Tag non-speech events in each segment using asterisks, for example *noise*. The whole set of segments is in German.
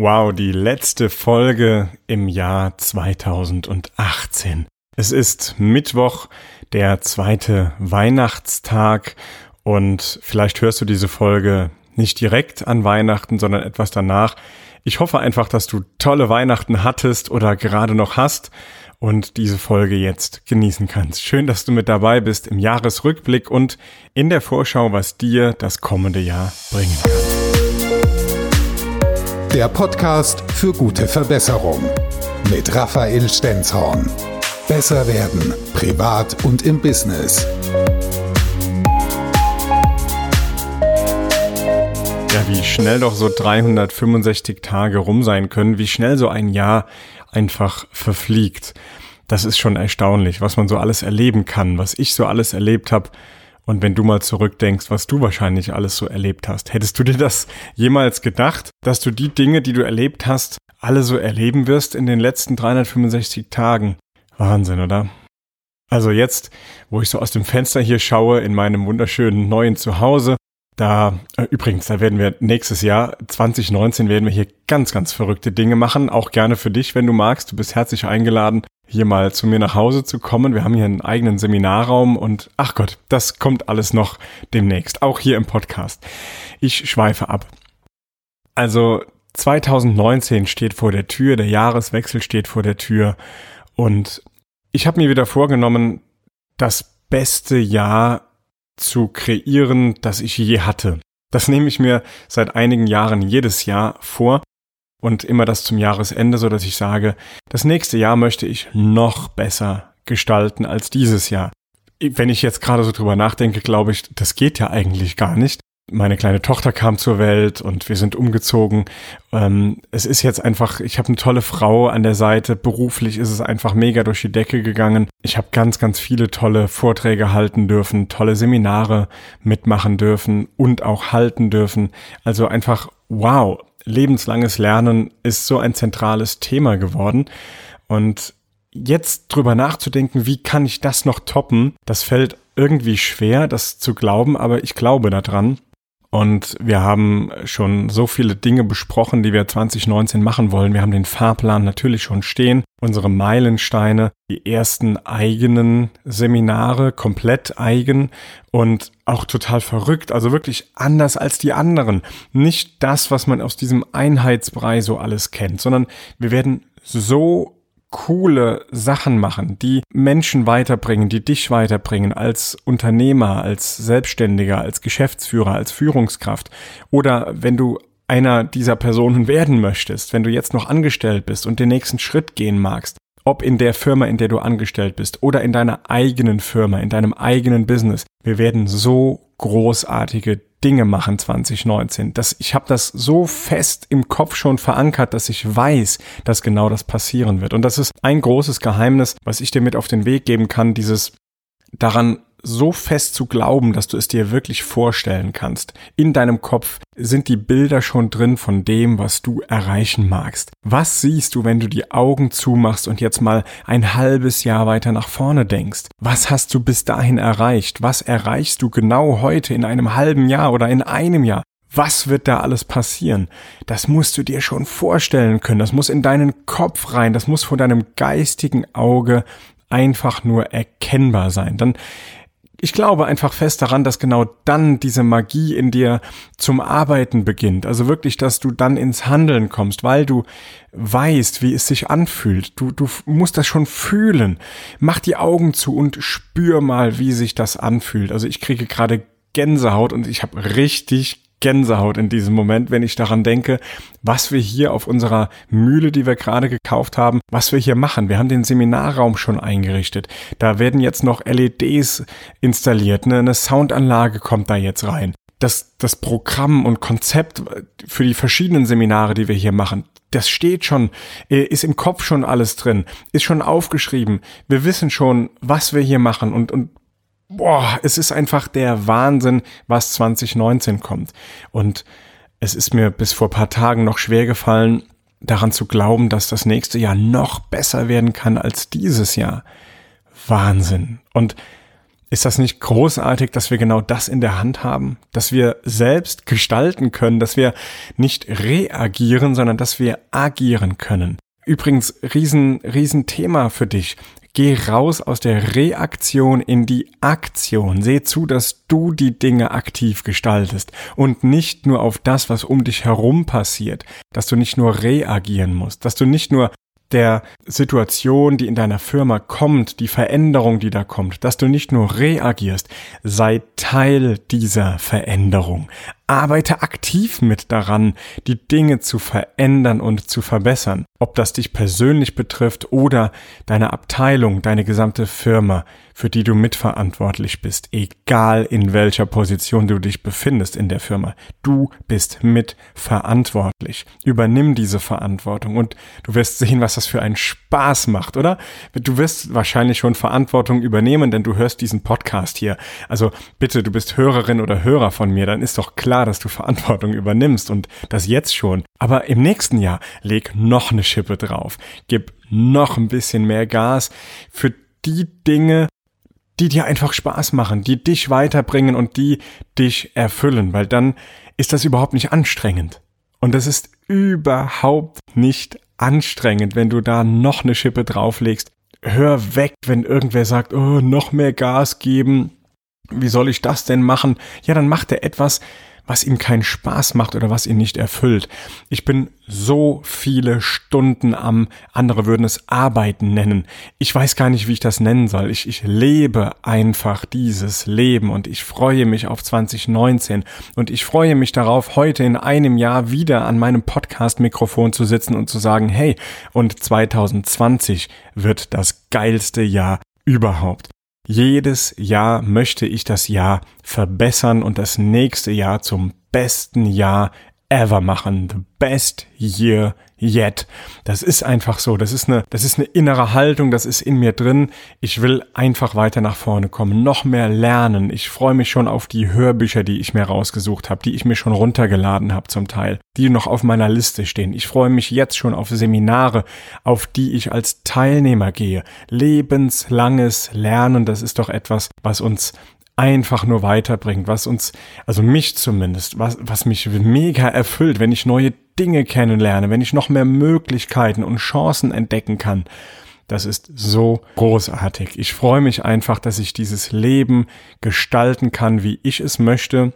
Wow, die letzte Folge im Jahr 2018. Es ist Mittwoch, der zweite Weihnachtstag und vielleicht hörst du diese Folge nicht direkt an Weihnachten, sondern etwas danach. Ich hoffe einfach, dass du tolle Weihnachten hattest oder gerade noch hast und diese Folge jetzt genießen kannst. Schön, dass du mit dabei bist im Jahresrückblick und in der Vorschau, was dir das kommende Jahr bringen kann. Der Podcast für gute Verbesserung mit Raphael Stenzhorn. Besser werden, privat und im Business. Ja, wie schnell doch so 365 Tage rum sein können, wie schnell so ein Jahr einfach verfliegt. Das ist schon erstaunlich, was man so alles erleben kann, was ich so alles erlebt habe und wenn du mal zurückdenkst, was du wahrscheinlich alles so erlebt hast, hättest du dir das jemals gedacht, dass du die Dinge, die du erlebt hast, alle so erleben wirst in den letzten 365 Tagen? Wahnsinn, oder? Also jetzt, wo ich so aus dem Fenster hier schaue in meinem wunderschönen neuen Zuhause, da, äh, übrigens, da werden wir nächstes Jahr, 2019, werden wir hier ganz, ganz verrückte Dinge machen. Auch gerne für dich, wenn du magst. Du bist herzlich eingeladen, hier mal zu mir nach Hause zu kommen. Wir haben hier einen eigenen Seminarraum und ach Gott, das kommt alles noch demnächst, auch hier im Podcast. Ich schweife ab. Also 2019 steht vor der Tür, der Jahreswechsel steht vor der Tür und ich habe mir wieder vorgenommen, das beste Jahr zu kreieren, das ich je hatte. Das nehme ich mir seit einigen Jahren jedes Jahr vor und immer das zum Jahresende, so dass ich sage, das nächste Jahr möchte ich noch besser gestalten als dieses Jahr. Wenn ich jetzt gerade so drüber nachdenke, glaube ich, das geht ja eigentlich gar nicht. Meine kleine Tochter kam zur Welt und wir sind umgezogen. Ähm, es ist jetzt einfach, ich habe eine tolle Frau an der Seite. Beruflich ist es einfach mega durch die Decke gegangen. Ich habe ganz, ganz viele tolle Vorträge halten dürfen, tolle Seminare mitmachen dürfen und auch halten dürfen. Also einfach wow lebenslanges Lernen ist so ein zentrales Thema geworden. Und jetzt drüber nachzudenken, wie kann ich das noch toppen, das fällt irgendwie schwer, das zu glauben, aber ich glaube daran. Und wir haben schon so viele Dinge besprochen, die wir 2019 machen wollen. Wir haben den Fahrplan natürlich schon stehen, unsere Meilensteine, die ersten eigenen Seminare, komplett eigen und auch total verrückt, also wirklich anders als die anderen. Nicht das, was man aus diesem Einheitsbrei so alles kennt, sondern wir werden so coole Sachen machen, die Menschen weiterbringen, die dich weiterbringen als Unternehmer, als Selbstständiger, als Geschäftsführer, als Führungskraft. Oder wenn du einer dieser Personen werden möchtest, wenn du jetzt noch angestellt bist und den nächsten Schritt gehen magst, ob in der Firma, in der du angestellt bist oder in deiner eigenen Firma, in deinem eigenen Business. Wir werden so großartige Dinge machen 2019. Das, ich habe das so fest im Kopf schon verankert, dass ich weiß, dass genau das passieren wird. Und das ist ein großes Geheimnis, was ich dir mit auf den Weg geben kann, dieses daran so fest zu glauben, dass du es dir wirklich vorstellen kannst. In deinem Kopf sind die Bilder schon drin von dem, was du erreichen magst. Was siehst du, wenn du die Augen zumachst und jetzt mal ein halbes Jahr weiter nach vorne denkst? Was hast du bis dahin erreicht? Was erreichst du genau heute in einem halben Jahr oder in einem Jahr? Was wird da alles passieren? Das musst du dir schon vorstellen können. Das muss in deinen Kopf rein. Das muss vor deinem geistigen Auge einfach nur erkennbar sein. Dann ich glaube einfach fest daran, dass genau dann diese Magie in dir zum Arbeiten beginnt. Also wirklich, dass du dann ins Handeln kommst, weil du weißt, wie es sich anfühlt. Du, du musst das schon fühlen. Mach die Augen zu und spür mal, wie sich das anfühlt. Also ich kriege gerade Gänsehaut und ich habe richtig Gänsehaut in diesem Moment, wenn ich daran denke, was wir hier auf unserer Mühle, die wir gerade gekauft haben, was wir hier machen. Wir haben den Seminarraum schon eingerichtet. Da werden jetzt noch LEDs installiert. Ne? Eine Soundanlage kommt da jetzt rein. Das, das Programm und Konzept für die verschiedenen Seminare, die wir hier machen, das steht schon, äh, ist im Kopf schon alles drin, ist schon aufgeschrieben. Wir wissen schon, was wir hier machen und, und boah, es ist einfach der Wahnsinn, was 2019 kommt. Und es ist mir bis vor paar Tagen noch schwer gefallen, daran zu glauben, dass das nächste Jahr noch besser werden kann als dieses Jahr. Wahnsinn. Und Ist das nicht großartig, dass wir genau das in der Hand haben? Dass wir selbst gestalten können, dass wir nicht reagieren, sondern dass wir agieren können. Übrigens, riesen, riesen Thema für dich. Geh raus aus der Reaktion in die Aktion. Seh zu, dass du die Dinge aktiv gestaltest und nicht nur auf das, was um dich herum passiert. Dass du nicht nur reagieren musst, dass du nicht nur der Situation, die in deiner Firma kommt, die Veränderung, die da kommt, dass du nicht nur reagierst, sei Teil dieser Veränderung. Arbeite aktiv mit daran, die Dinge zu verändern und zu verbessern. Ob das dich persönlich betrifft oder deine Abteilung, deine gesamte Firma, für die du mitverantwortlich bist, egal in welcher Position du dich befindest in der Firma. Du bist mitverantwortlich. Übernimm diese Verantwortung und du wirst sehen, was das für einen Spaß macht, oder? Du wirst wahrscheinlich schon Verantwortung übernehmen, denn du hörst diesen Podcast hier. Also bitte, du bist Hörerin oder Hörer von mir, dann ist doch klar, dass du Verantwortung übernimmst und das jetzt schon. Aber im nächsten Jahr leg noch eine Schippe drauf. Gib noch ein bisschen mehr Gas für die Dinge, die dir einfach Spaß machen, die dich weiterbringen und die dich erfüllen, weil dann ist das überhaupt nicht anstrengend. Und das ist überhaupt nicht anstrengend, wenn du da noch eine Schippe drauflegst. Hör weg, wenn irgendwer sagt, oh, noch mehr Gas geben. Wie soll ich das denn machen? Ja, dann macht er etwas, was ihm keinen Spaß macht oder was ihn nicht erfüllt. Ich bin so viele Stunden am, andere würden es Arbeiten nennen. Ich weiß gar nicht, wie ich das nennen soll. Ich, ich lebe einfach dieses Leben und ich freue mich auf 2019 und ich freue mich darauf, heute in einem Jahr wieder an meinem Podcast-Mikrofon zu sitzen und zu sagen, hey, und 2020 wird das geilste Jahr überhaupt. Jedes Jahr möchte ich das Jahr verbessern und das nächste Jahr zum besten Jahr ever machen. The best year yet. Das ist einfach so. Das ist eine, das ist eine innere Haltung. Das ist in mir drin. Ich will einfach weiter nach vorne kommen, noch mehr lernen. Ich freue mich schon auf die Hörbücher, die ich mir rausgesucht habe, die ich mir schon runtergeladen habe zum Teil, die noch auf meiner Liste stehen. Ich freue mich jetzt schon auf Seminare, auf die ich als Teilnehmer gehe. Lebenslanges Lernen, das ist doch etwas, was uns einfach nur weiterbringt, was uns, also mich zumindest, was, was mich mega erfüllt, wenn ich neue Dinge kennenlerne, wenn ich noch mehr Möglichkeiten und Chancen entdecken kann. Das ist so großartig. Ich freue mich einfach, dass ich dieses Leben gestalten kann, wie ich es möchte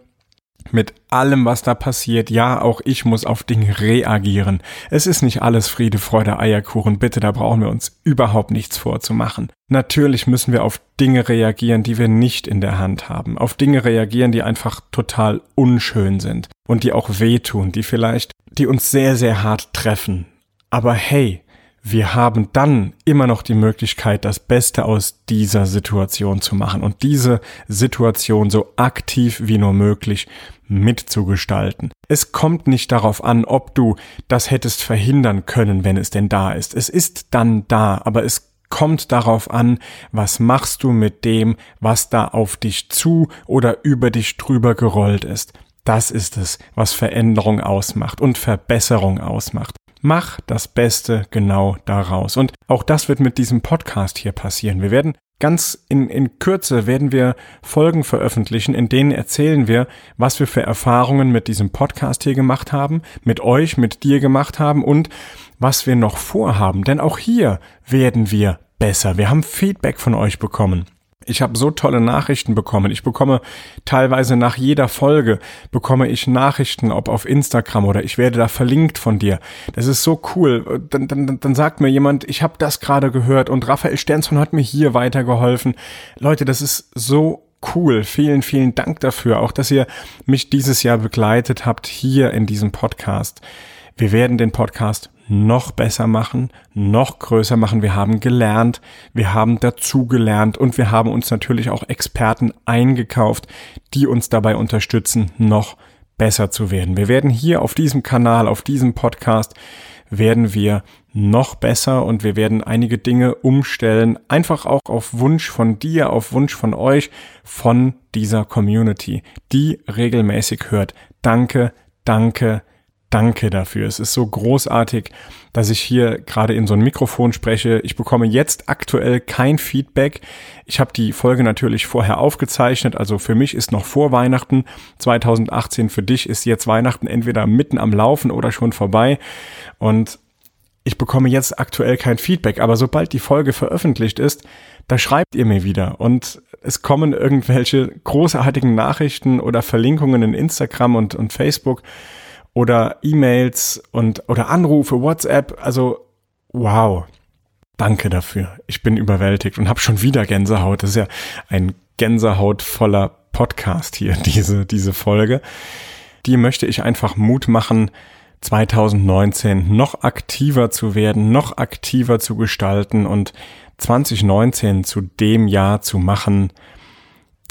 mit allem, was da passiert. Ja, auch ich muss auf Dinge reagieren. Es ist nicht alles Friede, Freude, Eierkuchen. Bitte, da brauchen wir uns überhaupt nichts vorzumachen. Natürlich müssen wir auf Dinge reagieren, die wir nicht in der Hand haben. Auf Dinge reagieren, die einfach total unschön sind und die auch wehtun, die vielleicht, die uns sehr, sehr hart treffen. Aber hey, wir haben dann immer noch die Möglichkeit, das Beste aus dieser Situation zu machen und diese Situation so aktiv wie nur möglich mitzugestalten. Es kommt nicht darauf an, ob du das hättest verhindern können, wenn es denn da ist. Es ist dann da, aber es kommt darauf an, was machst du mit dem, was da auf dich zu oder über dich drüber gerollt ist. Das ist es, was Veränderung ausmacht und Verbesserung ausmacht. Mach das Beste genau daraus. Und auch das wird mit diesem Podcast hier passieren. Wir werden ganz in, in Kürze werden wir Folgen veröffentlichen, in denen erzählen wir, was wir für Erfahrungen mit diesem Podcast hier gemacht haben, mit euch, mit dir gemacht haben und was wir noch vorhaben. Denn auch hier werden wir besser. Wir haben Feedback von euch bekommen. Ich habe so tolle Nachrichten bekommen. Ich bekomme teilweise nach jeder Folge bekomme ich Nachrichten, ob auf Instagram oder ich werde da verlinkt von dir. Das ist so cool. Dann, dann, dann sagt mir jemand, ich habe das gerade gehört und Raphael Sternson hat mir hier weitergeholfen. Leute, das ist so cool. Vielen, vielen Dank dafür. Auch, dass ihr mich dieses Jahr begleitet habt hier in diesem Podcast. Wir werden den Podcast noch besser machen, noch größer machen. Wir haben gelernt, wir haben dazugelernt und wir haben uns natürlich auch Experten eingekauft, die uns dabei unterstützen, noch besser zu werden. Wir werden hier auf diesem Kanal, auf diesem Podcast, werden wir noch besser und wir werden einige Dinge umstellen, einfach auch auf Wunsch von dir, auf Wunsch von euch, von dieser Community, die regelmäßig hört. Danke, danke, danke dafür. Es ist so großartig, dass ich hier gerade in so ein Mikrofon spreche. Ich bekomme jetzt aktuell kein Feedback. Ich habe die Folge natürlich vorher aufgezeichnet. Also für mich ist noch vor Weihnachten 2018. Für dich ist jetzt Weihnachten entweder mitten am Laufen oder schon vorbei. Und ich bekomme jetzt aktuell kein Feedback. Aber sobald die Folge veröffentlicht ist, da schreibt ihr mir wieder. Und es kommen irgendwelche großartigen Nachrichten oder Verlinkungen in Instagram und, und Facebook oder E-Mails und oder Anrufe, WhatsApp. Also wow, danke dafür. Ich bin überwältigt und habe schon wieder Gänsehaut. Das ist ja ein Gänsehautvoller Podcast hier, *laughs* diese, diese Folge. Die möchte ich einfach Mut machen, 2019 noch aktiver zu werden, noch aktiver zu gestalten und 2019 zu dem Jahr zu machen,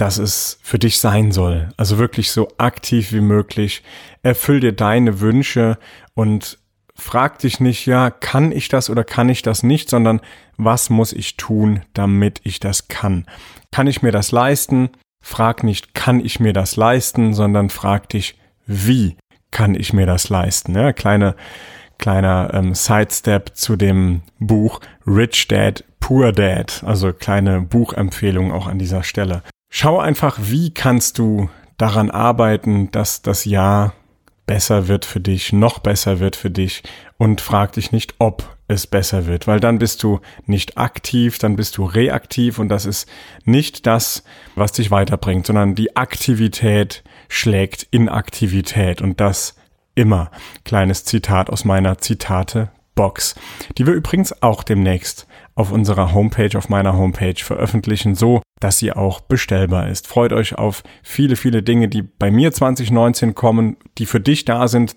dass es für dich sein soll. Also wirklich so aktiv wie möglich. Erfüll dir deine Wünsche und frag dich nicht, ja, kann ich das oder kann ich das nicht, sondern was muss ich tun, damit ich das kann? Kann ich mir das leisten? Frag nicht, kann ich mir das leisten, sondern frag dich, wie kann ich mir das leisten? Ja, kleine, kleiner ähm, Sidestep zu dem Buch Rich Dad, Poor Dad, also kleine Buchempfehlung auch an dieser Stelle. Schau einfach, wie kannst du daran arbeiten, dass das Jahr besser wird für dich, noch besser wird für dich und frag dich nicht, ob es besser wird, weil dann bist du nicht aktiv, dann bist du reaktiv und das ist nicht das, was dich weiterbringt, sondern die Aktivität schlägt Inaktivität und das immer. Kleines Zitat aus meiner Zitate Box, die wir übrigens auch demnächst auf unserer Homepage, auf meiner Homepage veröffentlichen, so dass sie auch bestellbar ist. Freut euch auf viele, viele Dinge, die bei mir 2019 kommen, die für dich da sind.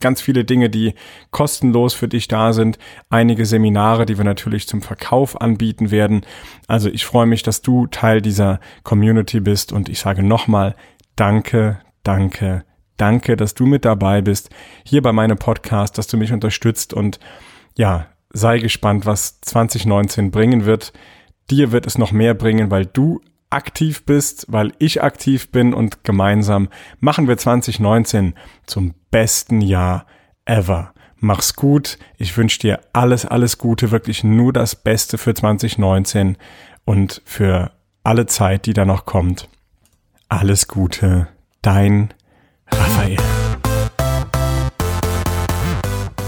Ganz viele Dinge, die kostenlos für dich da sind. Einige Seminare, die wir natürlich zum Verkauf anbieten werden. Also ich freue mich, dass du Teil dieser Community bist und ich sage nochmal, danke, danke, danke, dass du mit dabei bist, hier bei meinem Podcast, dass du mich unterstützt und ja, sei gespannt, was 2019 bringen wird. Dir wird es noch mehr bringen, weil du aktiv bist, weil ich aktiv bin und gemeinsam machen wir 2019 zum besten Jahr ever. Mach's gut. Ich wünsche dir alles, alles Gute, wirklich nur das Beste für 2019 und für alle Zeit, die da noch kommt. Alles Gute, dein Raphael.